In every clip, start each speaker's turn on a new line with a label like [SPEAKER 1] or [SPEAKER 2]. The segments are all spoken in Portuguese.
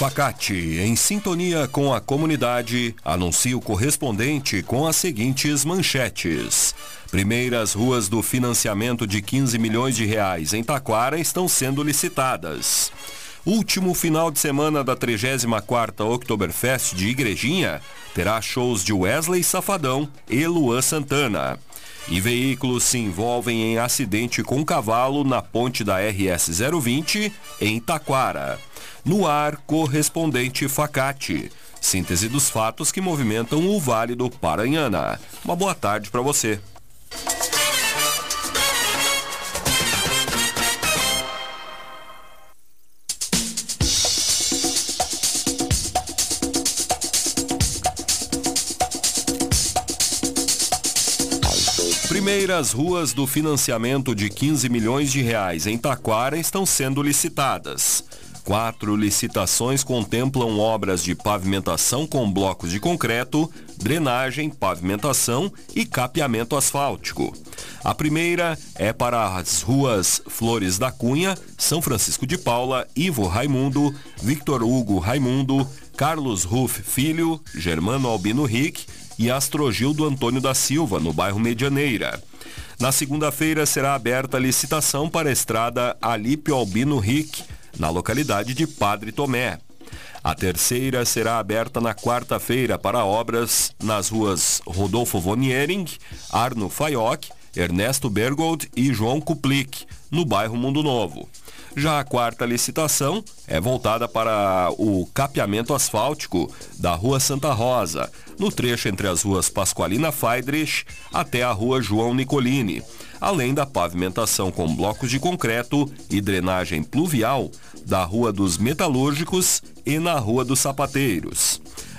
[SPEAKER 1] Facate, em sintonia com a comunidade, anuncia o correspondente com as seguintes manchetes. Primeiras ruas do financiamento de 15 milhões de reais em Taquara estão sendo licitadas. Último final de semana da 34ª Oktoberfest de Igrejinha terá shows de Wesley Safadão e Luan Santana. E veículos se envolvem em acidente com cavalo na ponte da RS 020 em Taquara. No ar, correspondente Facate. Síntese dos fatos que movimentam o Vale do Paranhana. Uma boa tarde para você. Primeiras ruas do financiamento de 15 milhões de reais em Taquara estão sendo licitadas. Quatro licitações contemplam obras de pavimentação com blocos de concreto, drenagem, pavimentação e capeamento asfáltico. A primeira é para as ruas Flores da Cunha, São Francisco de Paula, Ivo Raimundo, Victor Hugo Raimundo, Carlos Ruff Filho, Germano Albino Rick e Astrogildo Antônio da Silva, no bairro Medianeira. Na segunda-feira será aberta a licitação para a estrada Alípio Albino Rick, na localidade de Padre Tomé. A terceira será aberta na quarta-feira para obras nas ruas Rodolfo von Ehring, Arno Fayoc, Ernesto Bergold e João Kuplik, no bairro Mundo Novo. Já a quarta licitação é voltada para o capeamento asfáltico da Rua Santa Rosa, no trecho entre as ruas Pasqualina Feidrich até a Rua João Nicolini, além da pavimentação com blocos de concreto e drenagem pluvial da Rua dos Metalúrgicos e na Rua dos Sapateiros.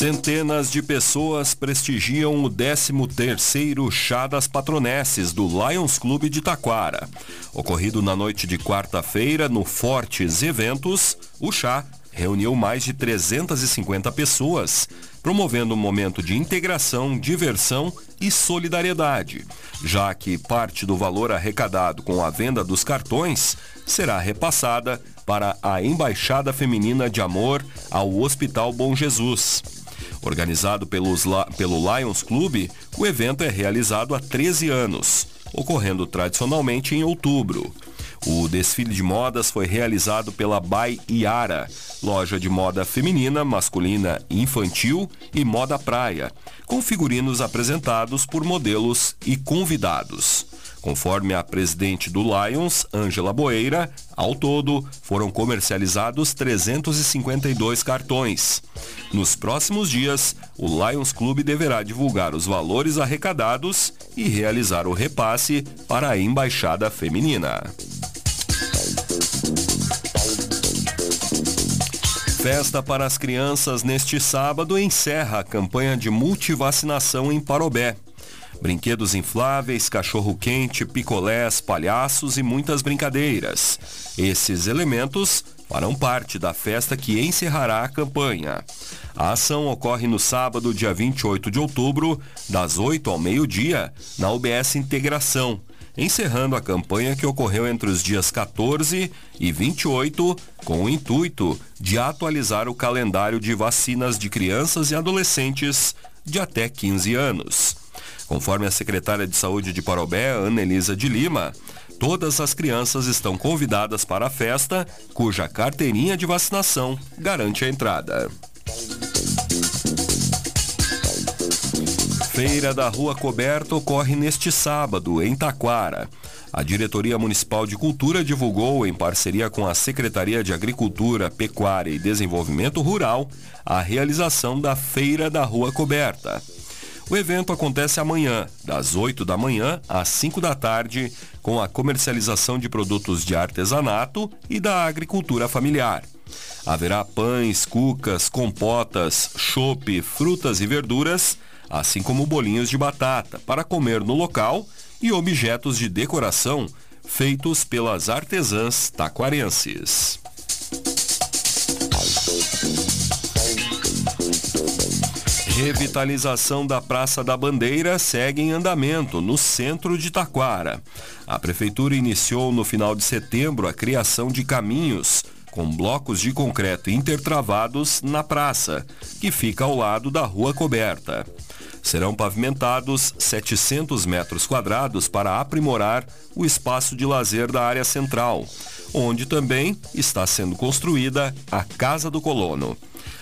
[SPEAKER 1] Centenas de pessoas prestigiam o 13º Chá das Patronesses do Lions Clube de Taquara. Ocorrido na noite de quarta-feira no Fortes Eventos, o chá reuniu mais de 350 pessoas, promovendo um momento de integração, diversão e solidariedade, já que parte do valor arrecadado com a venda dos cartões será repassada para a Embaixada Feminina de Amor ao Hospital Bom Jesus. Organizado pelos, pelo Lions Club, o evento é realizado há 13 anos, ocorrendo tradicionalmente em outubro. O desfile de modas foi realizado pela Bai Iara, loja de moda feminina, masculina infantil e moda praia, com figurinos apresentados por modelos e convidados. Conforme a presidente do Lions, Ângela Boeira, ao todo foram comercializados 352 cartões. Nos próximos dias, o Lions Clube deverá divulgar os valores arrecadados e realizar o repasse para a embaixada feminina. Festa para as crianças neste sábado encerra a campanha de multivacinação em Parobé. Brinquedos infláveis, cachorro-quente, picolés, palhaços e muitas brincadeiras. Esses elementos farão parte da festa que encerrará a campanha. A ação ocorre no sábado, dia 28 de outubro, das 8 ao meio-dia, na UBS Integração, encerrando a campanha que ocorreu entre os dias 14 e 28, com o intuito de atualizar o calendário de vacinas de crianças e adolescentes de até 15 anos. Conforme a secretária de Saúde de Parobé, Ana Elisa de Lima, todas as crianças estão convidadas para a festa, cuja carteirinha de vacinação garante a entrada. Feira da Rua Coberta ocorre neste sábado, em Taquara. A Diretoria Municipal de Cultura divulgou, em parceria com a Secretaria de Agricultura, Pecuária e Desenvolvimento Rural, a realização da Feira da Rua Coberta. O evento acontece amanhã, das 8 da manhã às 5 da tarde, com a comercialização de produtos de artesanato e da agricultura familiar. Haverá pães, cucas, compotas, chope, frutas e verduras, assim como bolinhos de batata para comer no local e objetos de decoração feitos pelas artesãs taquarenses. Revitalização da Praça da Bandeira segue em andamento no centro de Taquara. A prefeitura iniciou no final de setembro a criação de caminhos com blocos de concreto intertravados na praça, que fica ao lado da rua coberta. Serão pavimentados 700 metros quadrados para aprimorar o espaço de lazer da área central, onde também está sendo construída a Casa do Colono.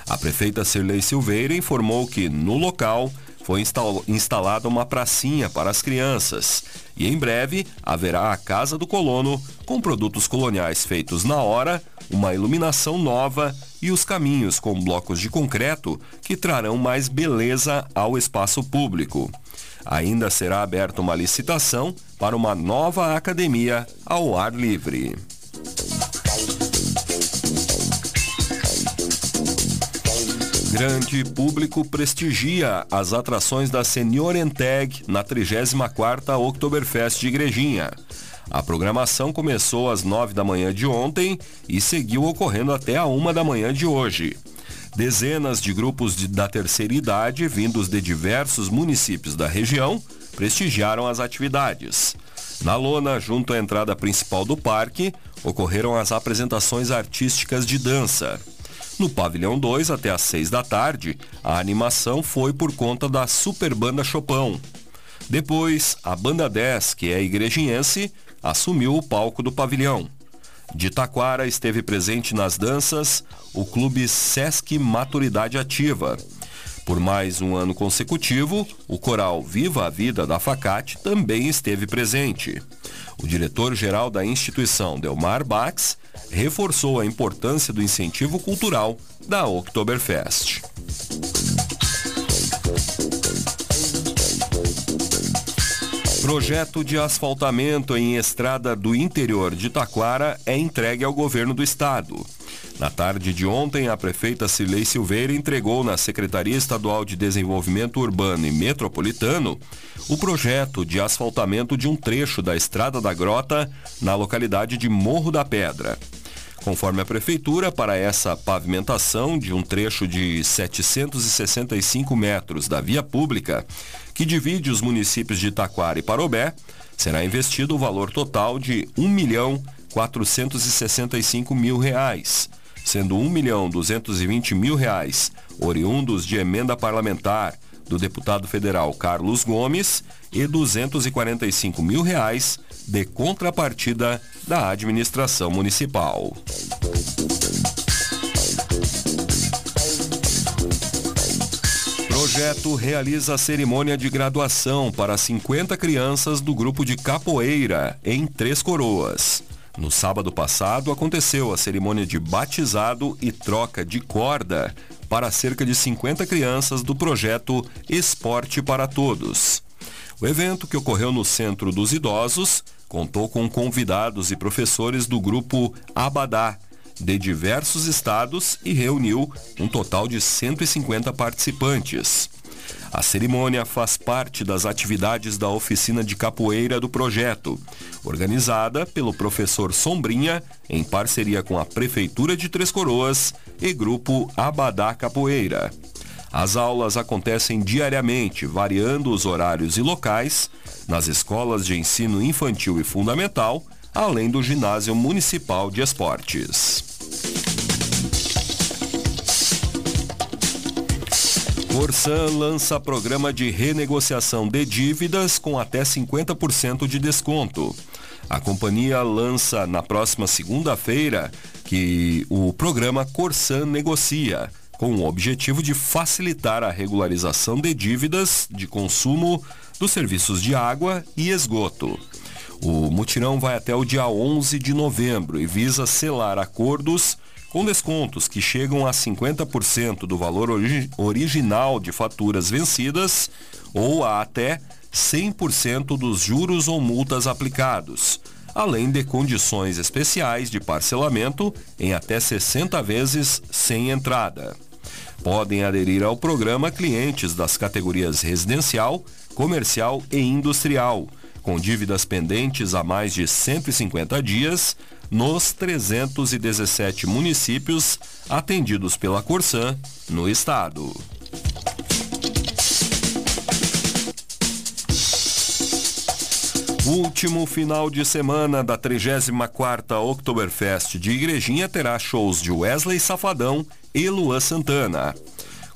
[SPEAKER 1] A prefeita Cirlei Silveira informou que, no local, foi instalada uma pracinha para as crianças e em breve haverá a Casa do Colono com produtos coloniais feitos na hora, uma iluminação nova e os caminhos com blocos de concreto que trarão mais beleza ao espaço público. Ainda será aberta uma licitação para uma nova academia ao ar livre. Grande público prestigia as atrações da Senior Enteg na 34ª Oktoberfest de Igrejinha. A programação começou às 9 da manhã de ontem e seguiu ocorrendo até a 1 da manhã de hoje. Dezenas de grupos de, da terceira idade, vindos de diversos municípios da região, prestigiaram as atividades. Na lona, junto à entrada principal do parque, ocorreram as apresentações artísticas de dança. No pavilhão 2, até às 6 da tarde, a animação foi por conta da Super Banda Chopão. Depois, a Banda 10, que é igrejinhense, assumiu o palco do pavilhão. De Taquara esteve presente nas danças o clube Sesc Maturidade Ativa. Por mais um ano consecutivo, o coral Viva a Vida da Facate também esteve presente. O diretor-geral da instituição, Delmar Bax, reforçou a importância do incentivo cultural da Oktoberfest. Projeto de asfaltamento em estrada do interior de Taquara é entregue ao governo do estado. Na tarde de ontem, a prefeita Cilei Silveira entregou na Secretaria Estadual de Desenvolvimento Urbano e Metropolitano o projeto de asfaltamento de um trecho da Estrada da Grota na localidade de Morro da Pedra. Conforme a prefeitura, para essa pavimentação de um trecho de 765 metros da via pública, que divide os municípios de Taquara e Parobé, será investido o valor total de R$ 1 milhão 465 mil reais, sendo R$ 1 milhão 220 mil reais oriundos de emenda parlamentar do deputado federal Carlos Gomes e 245 mil reais de contrapartida da administração municipal. Projeto realiza a cerimônia de graduação para 50 crianças do grupo de capoeira em Três Coroas. No sábado passado, aconteceu a cerimônia de batizado e troca de corda para cerca de 50 crianças do projeto Esporte para Todos. O evento, que ocorreu no Centro dos Idosos, contou com convidados e professores do grupo Abadá, de diversos estados e reuniu um total de 150 participantes. A cerimônia faz parte das atividades da oficina de capoeira do projeto, organizada pelo professor Sombrinha, em parceria com a Prefeitura de Três Coroas e Grupo Abadá Capoeira. As aulas acontecem diariamente, variando os horários e locais, nas escolas de ensino infantil e fundamental, além do Ginásio Municipal de Esportes. Corsan lança programa de renegociação de dívidas com até 50% de desconto. A companhia lança na próxima segunda-feira que o programa Corsan Negocia, com o objetivo de facilitar a regularização de dívidas de consumo dos serviços de água e esgoto. O mutirão vai até o dia 11 de novembro e visa selar acordos com descontos que chegam a 50% do valor ori original de faturas vencidas ou a até 100% dos juros ou multas aplicados, além de condições especiais de parcelamento em até 60 vezes sem entrada. Podem aderir ao programa clientes das categorias residencial, comercial e industrial, com dívidas pendentes há mais de 150 dias nos 317 municípios atendidos pela Corsan no estado. Último final de semana da 34ª Oktoberfest de Igrejinha terá shows de Wesley Safadão e Luan Santana.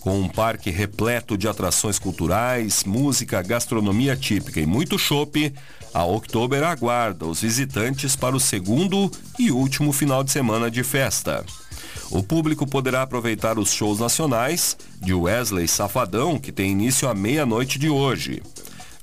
[SPEAKER 1] Com um parque repleto de atrações culturais, música, gastronomia típica e muito chopp, a Oktober aguarda os visitantes para o segundo e último final de semana de festa. O público poderá aproveitar os shows nacionais de Wesley Safadão, que tem início à meia-noite de hoje.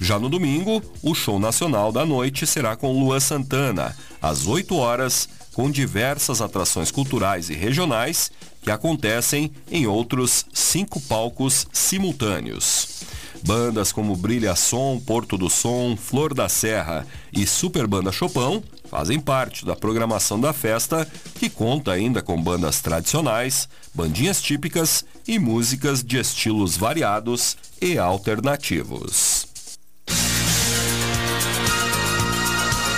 [SPEAKER 1] Já no domingo, o show nacional da noite será com Luan Santana, às 8 horas, com diversas atrações culturais e regionais que acontecem em outros cinco palcos simultâneos. Bandas como Brilha Som, Porto do Som, Flor da Serra e Super Banda Chopão fazem parte da programação da festa, que conta ainda com bandas tradicionais, bandinhas típicas e músicas de estilos variados e alternativos.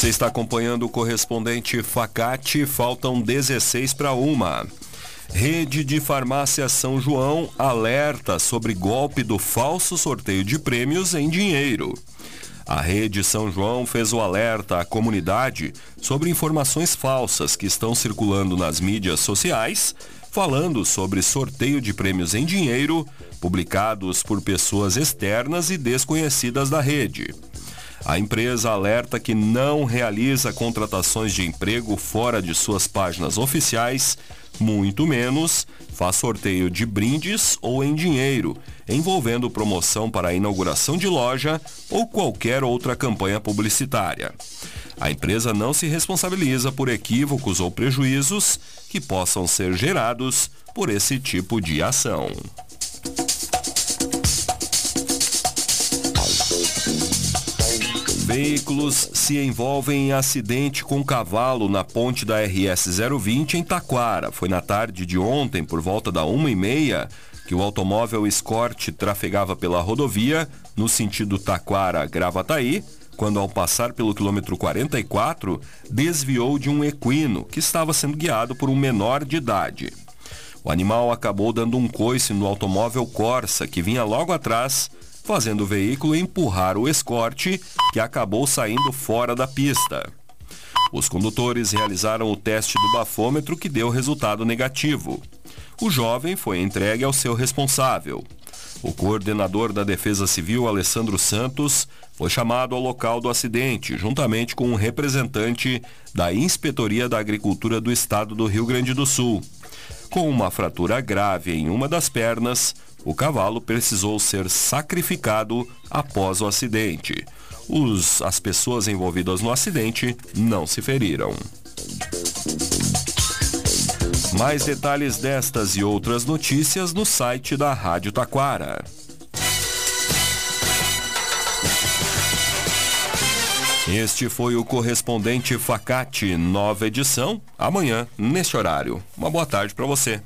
[SPEAKER 1] Você está acompanhando o correspondente Facate, faltam 16 para uma. Rede de Farmácia São João alerta sobre golpe do falso sorteio de prêmios em dinheiro. A Rede São João fez o alerta à comunidade sobre informações falsas que estão circulando nas mídias sociais, falando sobre sorteio de prêmios em dinheiro publicados por pessoas externas e desconhecidas da rede. A empresa alerta que não realiza contratações de emprego fora de suas páginas oficiais, muito menos faz sorteio de brindes ou em dinheiro, envolvendo promoção para a inauguração de loja ou qualquer outra campanha publicitária. A empresa não se responsabiliza por equívocos ou prejuízos que possam ser gerados por esse tipo de ação. Veículos se envolvem em acidente com cavalo na ponte da RS 020 em Taquara. Foi na tarde de ontem, por volta da uma e meia, que o automóvel Escort trafegava pela rodovia no sentido Taquara-Gravataí, quando ao passar pelo quilômetro 44, desviou de um equino que estava sendo guiado por um menor de idade. O animal acabou dando um coice no automóvel Corsa, que vinha logo atrás, fazendo o veículo empurrar o escorte, que acabou saindo fora da pista. Os condutores realizaram o teste do bafômetro que deu resultado negativo. O jovem foi entregue ao seu responsável. O coordenador da Defesa Civil, Alessandro Santos, foi chamado ao local do acidente, juntamente com um representante da Inspetoria da Agricultura do Estado do Rio Grande do Sul. Com uma fratura grave em uma das pernas, o cavalo precisou ser sacrificado após o acidente. Os, as pessoas envolvidas no acidente não se feriram. Mais detalhes destas e outras notícias no site da Rádio Taquara. Este foi o correspondente Facate, nova edição, amanhã, neste horário. Uma boa tarde para você.